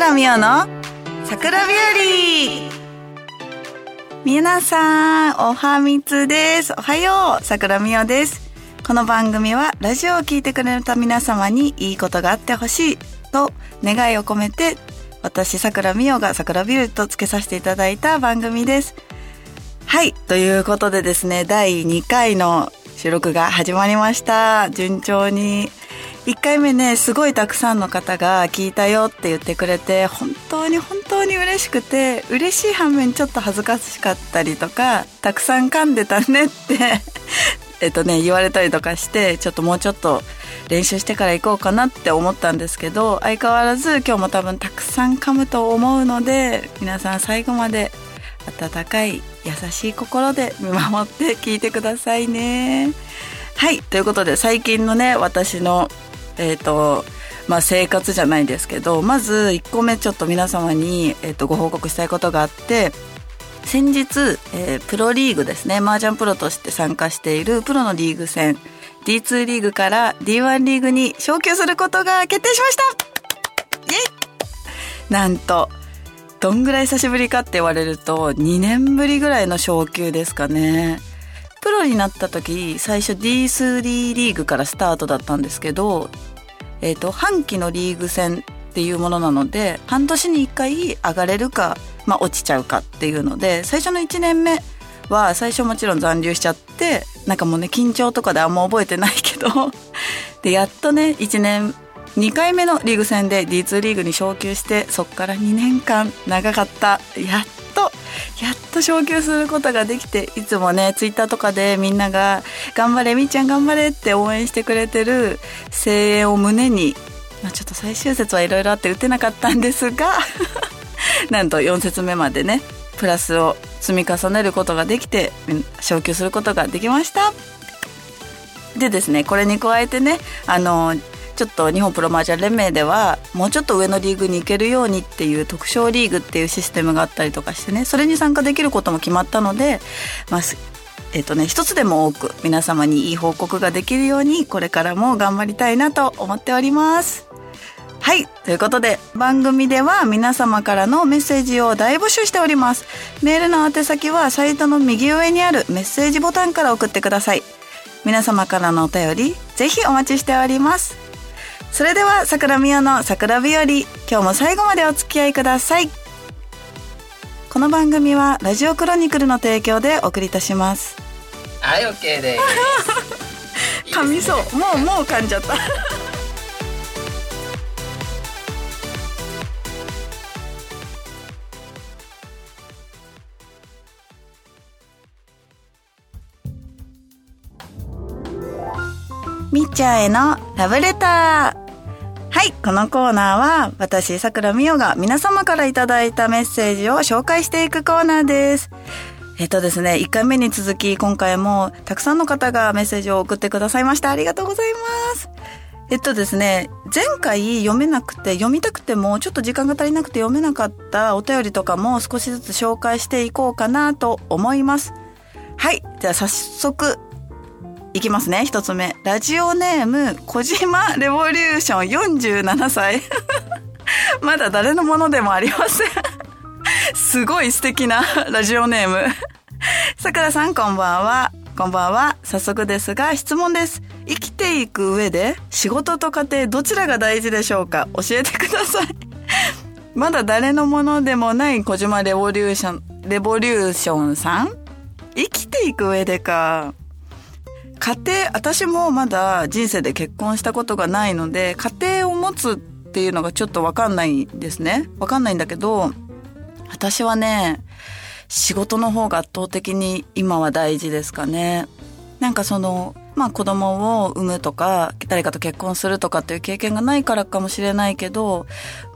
倉美代の桜日和皆さん、おはみつです。おはよう、桜美代です。この番組はラジオを聞いてくれた皆様にいいことがあってほしいと願いを込めて私桜美代が桜ビューとつけさせていただいた番組です。はい。ということでですね、第2回の収録が始まりました。順調に。1回目ね、すごいたくさんの方が聞いたよって言ってくれて、本当に本当に嬉しくて、嬉しい反面ちょっと恥ずかしかったりとか、たくさん噛んでたねって、えっとね、言われたりとかして、ちょっともうちょっと練習してから行こうかなって思ったんですけど、相変わらず今日も多分たくさん噛むと思うので、皆さん最後まで温かい優しい心で見守って聞いてくださいね。はい。ということで、最近のね、私の、えっ、と、まあ、生活じゃないですけど、まず1個目ちょっと皆様に、えっ、と、ご報告したいことがあって、先日、えープロリーグですね、麻雀プロとして参加しているプロのリーグ戦、D2 リーグから D1 リーグに昇級することが決定しましたイイなんと、どんぐらい久しぶりかって言われると、2年ぶりぐらいの昇級ですかね。ロになった時、最初 D3 リーグからスタートだったんですけど、えっ、と、半期のリーグ戦っていうものなので、半年に1回上がれるか、まあ落ちちゃうかっていうので、最初の1年目は最初もちろん残留しちゃって、なんかもうね、緊張とかであんま覚えてないけど、で、やっとね、1年、2回目のリーグ戦で D2 リーグに昇級して、そっから2年間長かった。やっと、やっと昇級することができて、いつもね、ツイッターとかでみんなが、頑張れ、みーちゃん頑張れって応援してくれてる声援を胸に、まあちょっと最終節はいろいろあって打てなかったんですが、なんと4節目までね、プラスを積み重ねることができて、昇級することができました。でですね、これに加えてね、あの、ちょっと日本プロマージャン連盟では、もうちょっと上のリーグに行けるようにっていう特賞リーグっていうシステムがあったりとかしてね、それに参加できることも決まったので、まあ、えっ、とね、一つでも多く皆様にいい報告ができるように、これからも頑張りたいなと思っております。はい。ということで、番組では皆様からのメッセージを大募集しております。メールの宛先はサイトの右上にあるメッセージボタンから送ってください。皆様からのお便り、ぜひお待ちしております。それでは、桜美代の桜日和、今日も最後までお付き合いください。この番組は、ラジオクロニクルの提供でお送りいたします。はい、オッケーです。噛みそう。もう、もう噛んじゃった。みっちゃんへのラブレター。はい、このコーナーは私、桜美代が皆様からいただいたメッセージを紹介していくコーナーです。えっとですね、1回目に続き今回もたくさんの方がメッセージを送ってくださいました。ありがとうございます。えっとですね、前回読めなくて、読みたくてもちょっと時間が足りなくて読めなかったお便りとかも少しずつ紹介していこうかなと思います。はい、じゃあ早速いきますね、一つ目。ラジオネーム、小島レボリューション47歳。まだ誰のものでもありません。すごい素敵なラジオネーム。さくらさん、こんばんは。こんばんは。早速ですが、質問です。生きていく上で、仕事と家庭、どちらが大事でしょうか？教えてください。まだ誰のものでもない小島レボリューション、レボリューションさん？生きていく上でか。家庭、私もまだ人生で結婚したことがないので、家庭を持つっていうのがちょっとわかんないですね。わかんないんだけど、私はね、仕事の方が圧倒的に今は大事ですかね。なんかその、まあ子供を産むとか、誰かと結婚するとかっていう経験がないからかもしれないけど、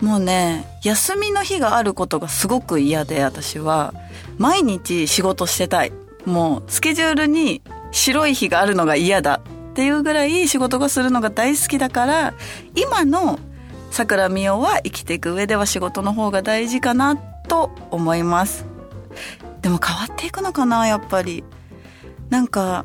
もうね、休みの日があることがすごく嫌で、私は。毎日仕事してたい。もう、スケジュールに白い日があるのが嫌だっていうぐらい仕事がするのが大好きだから、今の桜美代は生きていく上では仕事の方が大事かなと思います。でも変わっていくのかな、やっぱり。なんか、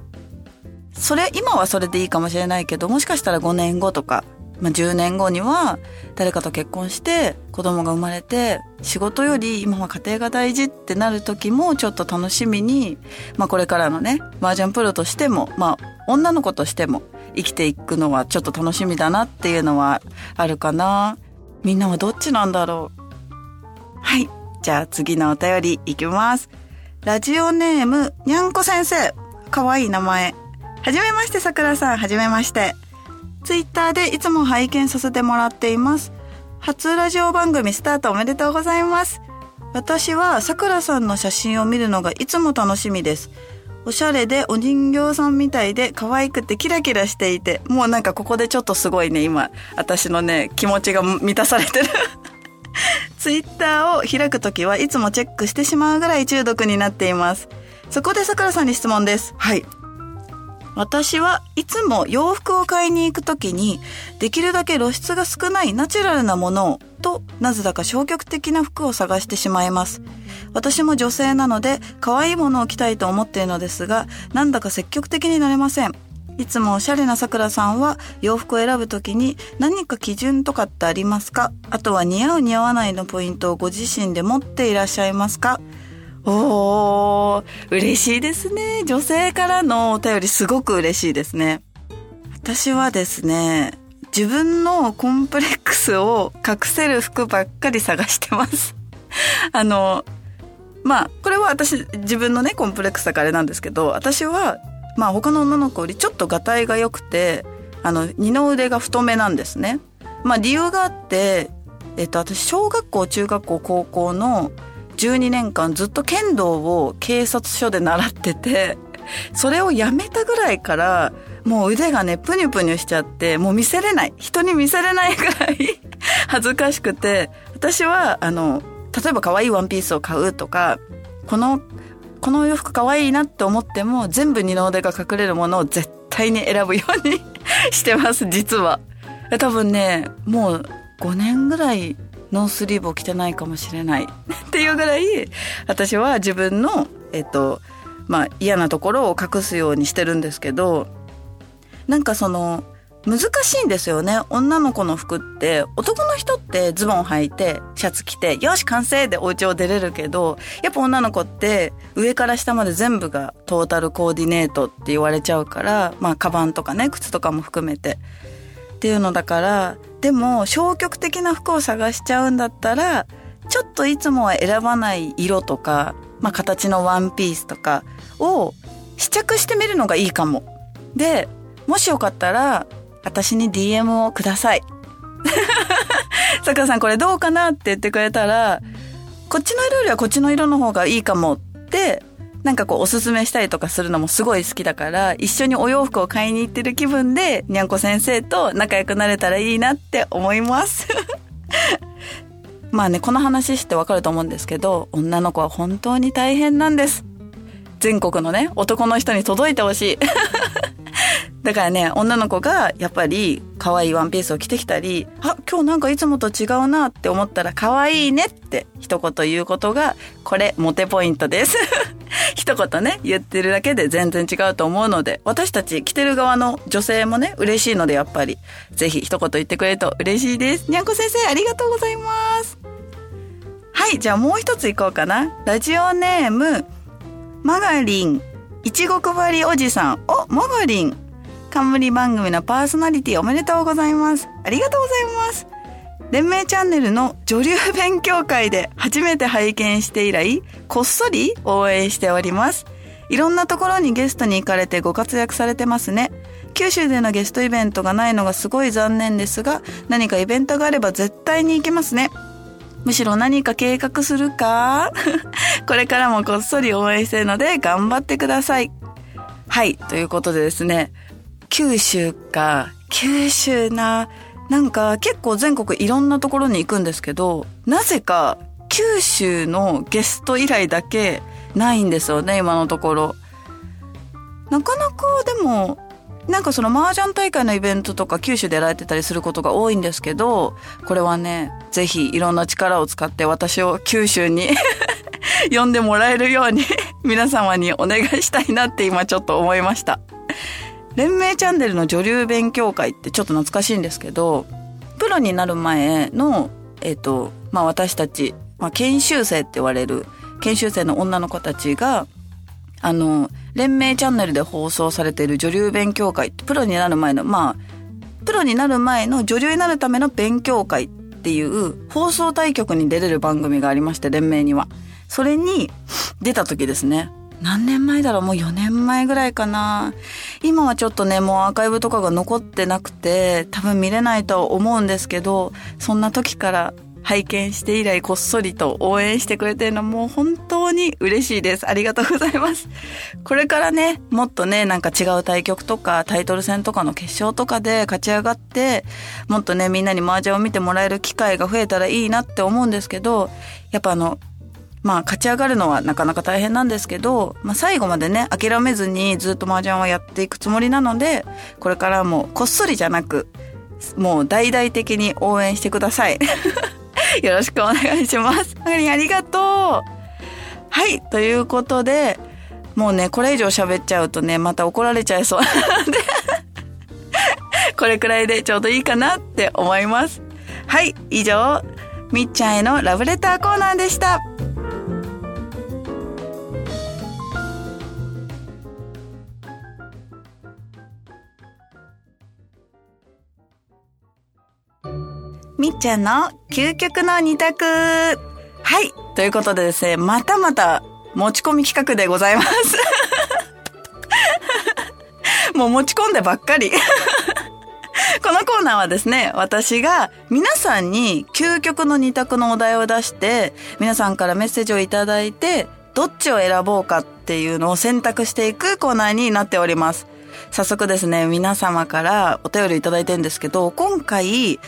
それ、今はそれでいいかもしれないけど、もしかしたら5年後とか、まあ、10年後には誰かと結婚して子供が生まれて仕事より今は家庭が大事ってなる時もちょっと楽しみに、まあ、これからのね麻雀プロとしても、まあ、女の子としても生きていくのはちょっと楽しみだなっていうのはあるかな。みんなはどっちなんだろう。はい。じゃあ次のお便りいきます。ラジオネーム、にゃんこ先生。かわいい名前。はじめまして、さくらさん。はじめまして。ツイッターでいつも拝見させてもらっています。初ラジオ番組スタートおめでとうございます。私はさくらさんの写真を見るのがいつも楽しみです。おしゃれでお人形さんみたいで可愛くてキラキラしていて、もうなんかここでちょっとすごいね、今、私のね、気持ちが満たされてる ツイッターを開くときはいつもチェックしてしまうぐらい中毒になっています。そこで桜さんに質問です。はい。私はいつも洋服を買いに行くときに、できるだけ露出が少ないナチュラルなものを、と、なぜだか消極的な服を探してしまいます。私も女性なので、可愛いものを着たいと思っているのですが、なんだか積極的になれません。いつもおしゃれなさくらさんは洋服を選ぶときに何か基準とかってありますか？あとは似合う似合わないのポイントをご自身で持っていらっしゃいますか？おー、嬉しいですね。女性からのお便りすごく嬉しいですね。私はですね、自分のコンプレックスを隠せる服ばっかり探してます。あの、まあ、これは私、自分のね、コンプレックスだからあれなんですけど、私はまあ他の女の子よりちょっとがたいが良くて、あの、二の腕が太めなんですね。まあ理由があって、えっと私小学校、中学校、高校の12年間ずっと剣道を警察署で習ってて、それをやめたぐらいから、もう腕がね、ぷにゅぷにゅしちゃって、もう見せれない。人に見せれないぐらい 恥ずかしくて、私は、あの、例えば可愛いワンピースを買うとか、このこの洋服可愛いなって思っても全部二の腕が隠れるものを絶対に選ぶように してます実は多分ねもう5年ぐらいノースリーブを着てないかもしれない っていうぐらい私は自分のえっとまあ嫌なところを隠すようにしてるんですけどなんかその難しいんですよね。女の子の服って、男の人ってズボン履いて、シャツ着て、よし完成でお家を出れるけど、やっぱ女の子って上から下まで全部がトータルコーディネートって言われちゃうから、まあカバンとかね、靴とかも含めて。っていうのだから、でも消極的な服を探しちゃうんだったら、ちょっといつもは選ばない色とか、まあ形のワンピースとかを試着してみるのがいいかも。で、もしよかったら、私に DM をください。さくらさんこれどうかなって言ってくれたら、こっちの色よりはこっちの色の方がいいかもって、なんかこうおすすめしたりとかするのもすごい好きだから、一緒にお洋服を買いに行ってる気分で、にゃんこ先生と仲良くなれたらいいなって思います。まあね、この話してわかると思うんですけど、女の子は本当に大変なんです。全国のね、男の人に届いてほしい。だからね、女の子がやっぱり可愛いワンピースを着てきたり、あ、今日なんかいつもと違うなって思ったら可愛いねって一言言うことが、これモテポイントです。一言ね、言ってるだけで全然違うと思うので、私たち着てる側の女性もね、嬉しいのでやっぱり、ぜひ一言言ってくれると嬉しいです。にゃんこ先生、ありがとうございます。はい、じゃあもう一ついこうかな。ラジオネーム、マガリン、いちご配りおじさん。お、マガリン。冠番組のパーソナリティおめでとうございます。ありがとうございます。連盟チャンネルの女流勉強会で初めて拝見して以来、こっそり応援しております。いろんなところにゲストに行かれてご活躍されてますね。九州でのゲストイベントがないのがすごい残念ですが、何かイベントがあれば絶対に行けますね。むしろ何か計画するか？これからもこっそり応援してるので頑張ってください。はい。ということでですね、九州か。九州な。なんか結構全国いろんなところに行くんですけど、なぜか九州のゲスト以来だけないんですよね、今のところ。なかなかでも、なんかその麻雀大会のイベントとか九州でやられてたりすることが多いんですけど、これはね、ぜひいろんな力を使って私を九州に 呼んでもらえるように皆様にお願いしたいなって今ちょっと思いました。連盟チャンネルの女流勉強会ってちょっと懐かしいんですけど、プロになる前の、えっ、と、まあ私たち、まあ研修生って言われる研修生の女の子たちが、あの、連盟チャンネルで放送されている女流勉強会ってプロになる前の、まあ、プロになる前の女流になるための勉強会っていう放送対局に出れる番組がありまして、連盟には。それに出た時ですね。何年前だろう？もう4年前ぐらいかな。今はちょっとね、もうアーカイブとかが残ってなくて、多分見れないと思うんですけど、そんな時から拝見して以来こっそりと応援してくれてるのもう本当に嬉しいです。ありがとうございます。これからね、もっとね、なんか違う対局とかタイトル戦とかの決勝とかで勝ち上がって、もっとね、みんなに麻雀を見てもらえる機会が増えたらいいなって思うんですけど、やっぱあの、まあ、勝ち上がるのはなかなか大変なんですけど、まあ、最後までね、諦めずにずっと麻雀はやっていくつもりなので、これからもこっそりじゃなく、もう大々的に応援してください。よろしくお願いします。ありがとう。はい、ということで、もうね、これ以上喋っちゃうとね、また怒られちゃいそうなのでこれくらいでちょうどいいかなって思います。はい、以上、みっちゃんへのラブレターコーナーでした。みっちゃんの究極の二択。はい。ということでですね、またまた持ち込み企画でございます。もう持ち込んでばっかり。このコーナーはですね、私が皆さんに究極の二択のお題を出して、皆さんからメッセージをいただいて、どっちを選ぼうかっていうのを選択していくコーナーになっております。早速ですね、皆様からお便りいただいてるんですけど、今回、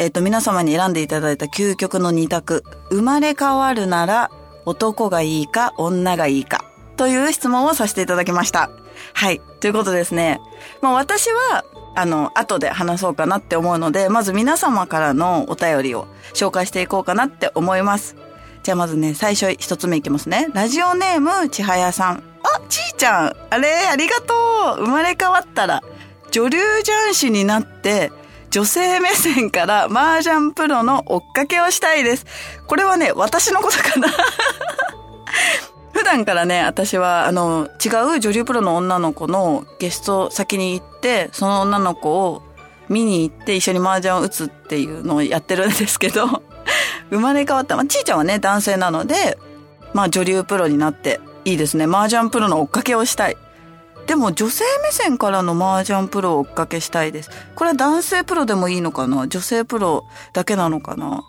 えっ、と、皆様に選んでいただいた究極の二択。生まれ変わるなら、男がいいか、女がいいか。という質問をさせていただきました。はい。ということですね。まあ私は、あの、後で話そうかなって思うので、まず皆様からのお便りを紹介していこうかなって思います。じゃあまずね、最初一つ目いきますね。ラジオネーム、ちはやさん。あ、ちーちゃん。あれ、ありがとう。生まれ変わったら、女流雀士になって、女性目線から麻雀プロの追っかけをしたいです。これはね、私のことかな 普段からね、私は、あの、違う女流プロの女の子のゲスト先に行って、その女の子を見に行って一緒に麻雀を打つっていうのをやってるんですけど、生まれ変わった。まあ、ちーちゃんはね、男性なので、まあ、女流プロになって、いいですね。麻雀プロの追っかけをしたい。でも女性目線からの麻雀プロを追っかけしたいです。これは男性プロでもいいのかな？女性プロだけなのかな？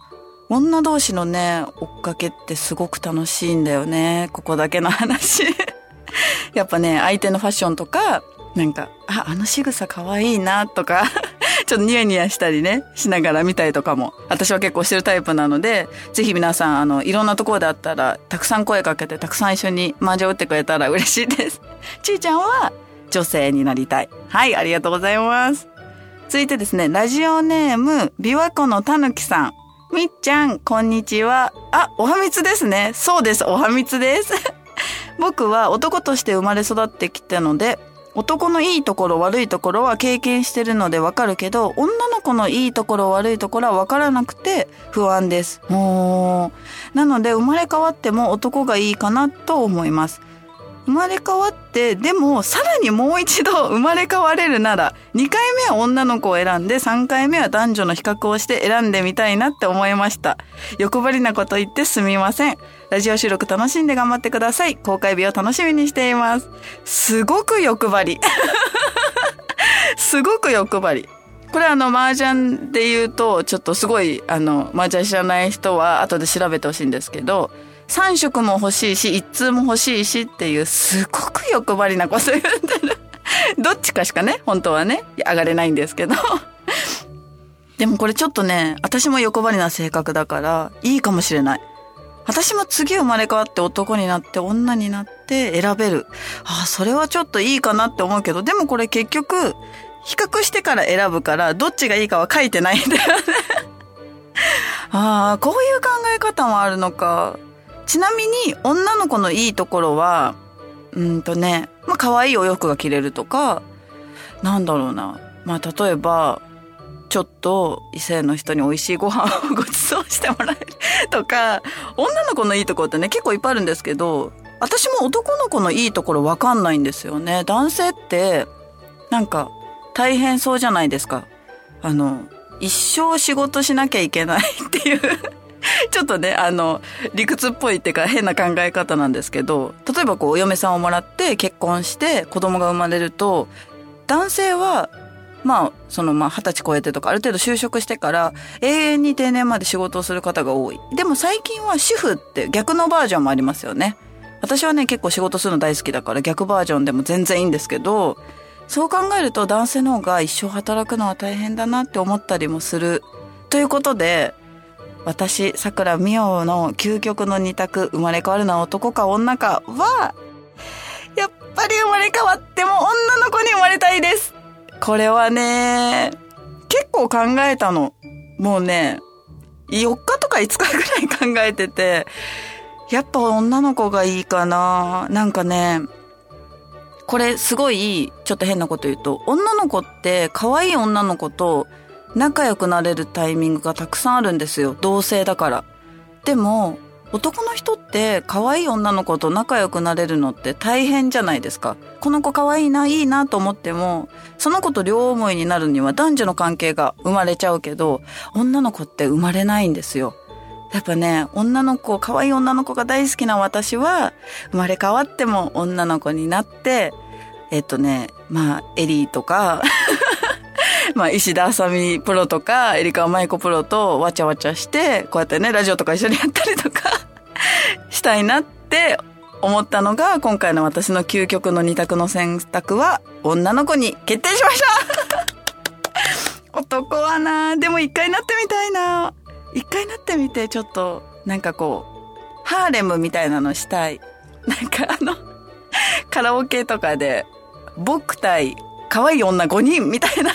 女同士のね、追っかけってすごく楽しいんだよね。ここだけの話。やっぱね、相手のファッションとか、なんか、あ、あの仕草可愛いなとか ちょっとニヤニヤしたりね、しながら見たりとかも、私は結構してるタイプなので、ぜひ皆さん、あの、いろんなところであったら、たくさん声かけて、たくさん一緒に麻雀打ってくれたら嬉しいです。ちーちゃんは、女性になりたい。はい、ありがとうございます。続いてですね、ラジオネーム、琵琶湖のたぬきさん。みっちゃん、こんにちは。あ、おはみつですね。そうです、おはみつです。僕は男として生まれ育ってきたので、男のいいところ悪いところは経験してるのでわかるけど、女の子のいいところ悪いところはわからなくて不安です。なので生まれ変わっても男がいいかなと思います。生まれ変わって、でもさらにもう一度生まれ変われるなら、2回目は女の子を選んで、3回目は男女の比較をして選んでみたいなって思いました。欲張りなこと言ってすみません。ラジオ収録楽しんで頑張ってください。公開日を楽しみにしています。すごく欲張り。すごく欲張り。これあの、麻雀で言うと、ちょっとすごい、あの、麻雀知らない人は後で調べてほしいんですけど、3色も欲しいし、1通も欲しいしっていう、すごく欲張りなこと言ってる。どっちかしかね、本当はね、上がれないんですけど。でもこれちょっとね、私も欲張りな性格だから、いいかもしれない。私も次生まれ変わって男になって女になって選べる。ああ、それはちょっといいかなって思うけど、でもこれ結局、比較してから選ぶから、どっちがいいかは書いてないんだよね ああ、こういう考え方もあるのか。ちなみに女の子のいいところは、うんとね、まあ可愛いお洋服が着れるとか、なんだろうな。まあ例えば、ちょっと異性の人に美味しいご飯をご馳走してもらえるとか、女の子のいいところってね、結構いっぱいあるんですけど、私も男の子のいいところわかんないんですよね。男性って、なんか、大変そうじゃないですか。あの、一生仕事しなきゃいけないっていう ちょっとね、あの、理屈っぽいっていうか変な考え方なんですけど、例えばこう、お嫁さんをもらって結婚して子供が生まれると、男性は、まあ、そのまあ、二十歳超えてとか、ある程度就職してから、永遠に定年まで仕事をする方が多い。でも最近は主婦って逆のバージョンもありますよね。私はね、結構仕事するの大好きだから逆バージョンでも全然いいんですけど、そう考えると男性の方が一生働くのは大変だなって思ったりもする。ということで、私、桜美桜の究極の二択、生まれ変わるのは男か女かは、やっぱり生まれ変わっても女の子に生まれたいです。これはね、結構考えたの。もうね、4日とか5日ぐらい考えてて、やっぱ女の子がいいかな。なんかね、これすごい、ちょっと変なこと言うと、女の子って可愛い女の子と仲良くなれるタイミングがたくさんあるんですよ。同性だから。でも、男の人って可愛い女の子と仲良くなれるのって大変じゃないですか。この子可愛いな、いいなと思っても、その子と両思いになるには男女の関係が生まれちゃうけど、女の子って生まれないんですよ。やっぱね、女の子、可愛い女の子が大好きな私は、生まれ変わっても女の子になって、えっとね、まあ、エリーとかまあ、石田あさみプロとか、エリカマイコプロとわちゃわちゃして、こうやってね、ラジオとか一緒にやったりとか したいなって思ったのが、今回の私の究極の二択の選択は、女の子に決定しました。男はなでも一回なってみたいな。一回なってみて、ちょっと、なんかこう、ハーレムみたいなのしたい。なんかあのカラオケとかで、僕対可愛い女5人みたいな。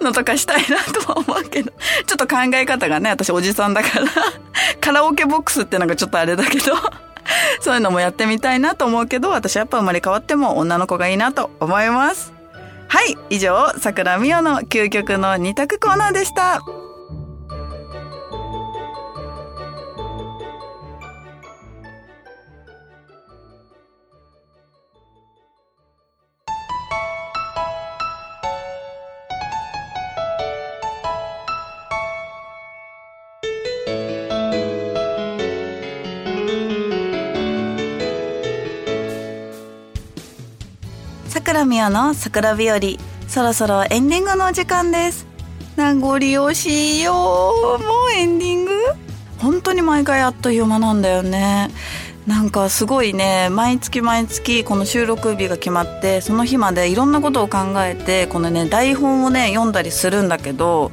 のとかしたいなとは思うけど、ちょっと考え方がね、私おじさんだから カラオケボックスってなんかちょっとあれだけど そういうのもやってみたいなと思うけど、私やっぱ生まれ変わっても女の子がいいなと思います。はい、以上、桜美代の究極の二択コーナーでした。桜美代の桜日和。そろそろエンディングの時間です。名残惜しいよもうエンディング？本当に毎回あっという間なんだよね。なんかすごいね毎月毎月この収録日が決まってその日までいろんなことを考えてこのね台本をね読んだりするんだけど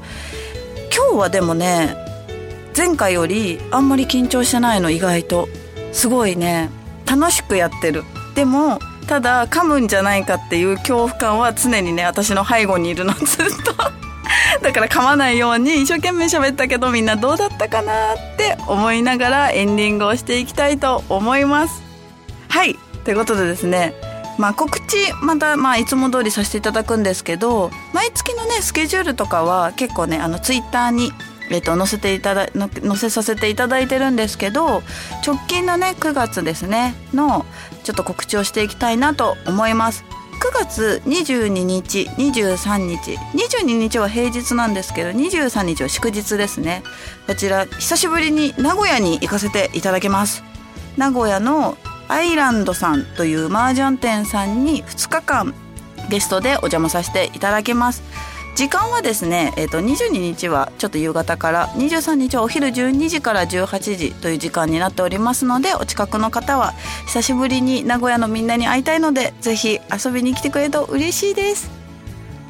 今日はでもね前回よりあんまり緊張してないの意外と。すごいね楽しくやってる。でもただ噛むんじゃないかっていう恐怖感は常にね私の背後にいるの。ずっと。だから噛まないように一生懸命喋ったけどみんなどうだったかなって思いながらエンディングをしていきたいと思います。はい。ということでですね。まあ告知またまあいつも通りさせていただくんですけど毎月のねスケジュールとかは結構ねあのツイッターにえっと、載せていただ載せさせていただいてるんですけど直近のね9月ですねのちょっと告知をしていきたいなと思います。9月22日23日22日は平日なんですけど23日は祝日ですね。こちら久しぶりに名古屋に行かせていただきます。名古屋のアイランドさんという麻雀店さんに2日間ゲストでお邪魔させていただきます。時間はですね、えー、と22日はちょっと夕方から23日はお昼12時から18時という時間になっておりますのでお近くの方は久しぶりに名古屋のみんなに会いたいのでぜひ遊びに来てくれると嬉しいです。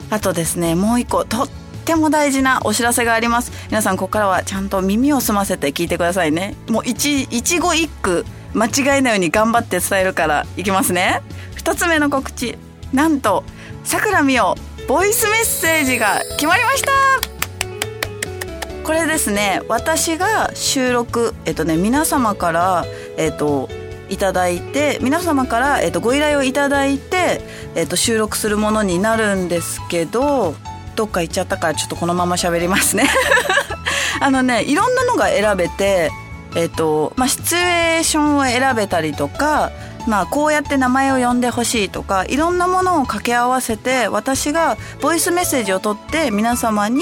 あとですねもう一個とっても大事なお知らせがあります。皆さんここからはちゃんと耳を澄ませて聞いてくださいね。もう一一語一句間違いないように頑張って伝えるからいきますね。2つ目の告知なんとさくらみおボイスメッセージが決まりました。これですね私が収録えっとね皆様からえっといただいて皆様から、えー、とご依頼をいただいて、えー、と収録するものになるんですけどどっか行っちゃったからちょっとこのまま喋りますね。あのねいろんなのが選べてえっ、とまあシチュエーションを選べたりとかまあ、こうやって名前を呼んでほしいとかいろんなものを掛け合わせて私がボイスメッセージを取って皆様に、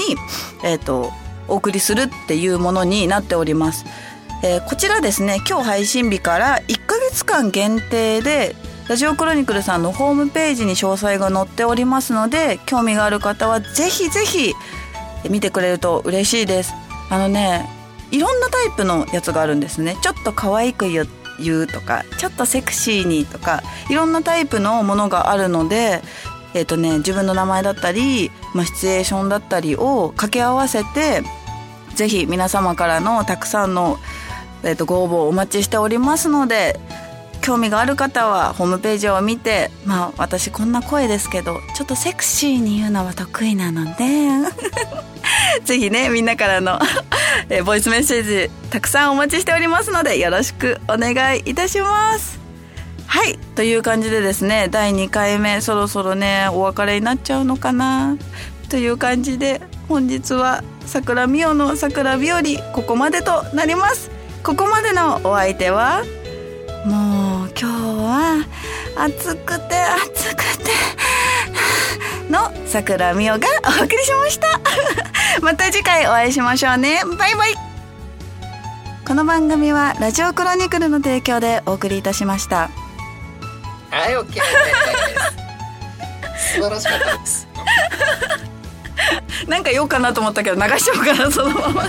えーと、お送りするっていうものになっております。えー、こちらですね今日配信日から1ヶ月間限定でラジオクロニクルさんのホームページに詳細が載っておりますので興味がある方はぜひぜひ見てくれると嬉しいですあのねいろんなタイプのやつがあるんですねちょっと可愛く言言うとかちょっとセクシーにとかいろんなタイプのものがあるのでえーとね、自分の名前だったり、まあ、シチュエーションだったりを掛け合わせてぜひ皆様からのたくさんの、えー、とご応募をお待ちしておりますので興味がある方はホームページを見てまあ私こんな声ですけどちょっとセクシーに言うのは得意なので ぜひねみんなからの えボイスメッセージたくさんお待ちしておりますのでよろしくお願いいたします。はいという感じでですね第2回目そろそろねお別れになっちゃうのかな？という感じで本日は桜美代の桜日和ここまでとなります。ここまでのお相手はもう今日は暑くて暑くての桜美代がお送りしました。また次回お会いしましょうね。バイバイ。この番組はラジオクロニクルの提供でお送りいたしました。はい OK です 素晴らしかったです。なんか言おうかなと思ったけど流しちゃおうかなそのまま。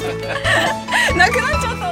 なくなっちゃった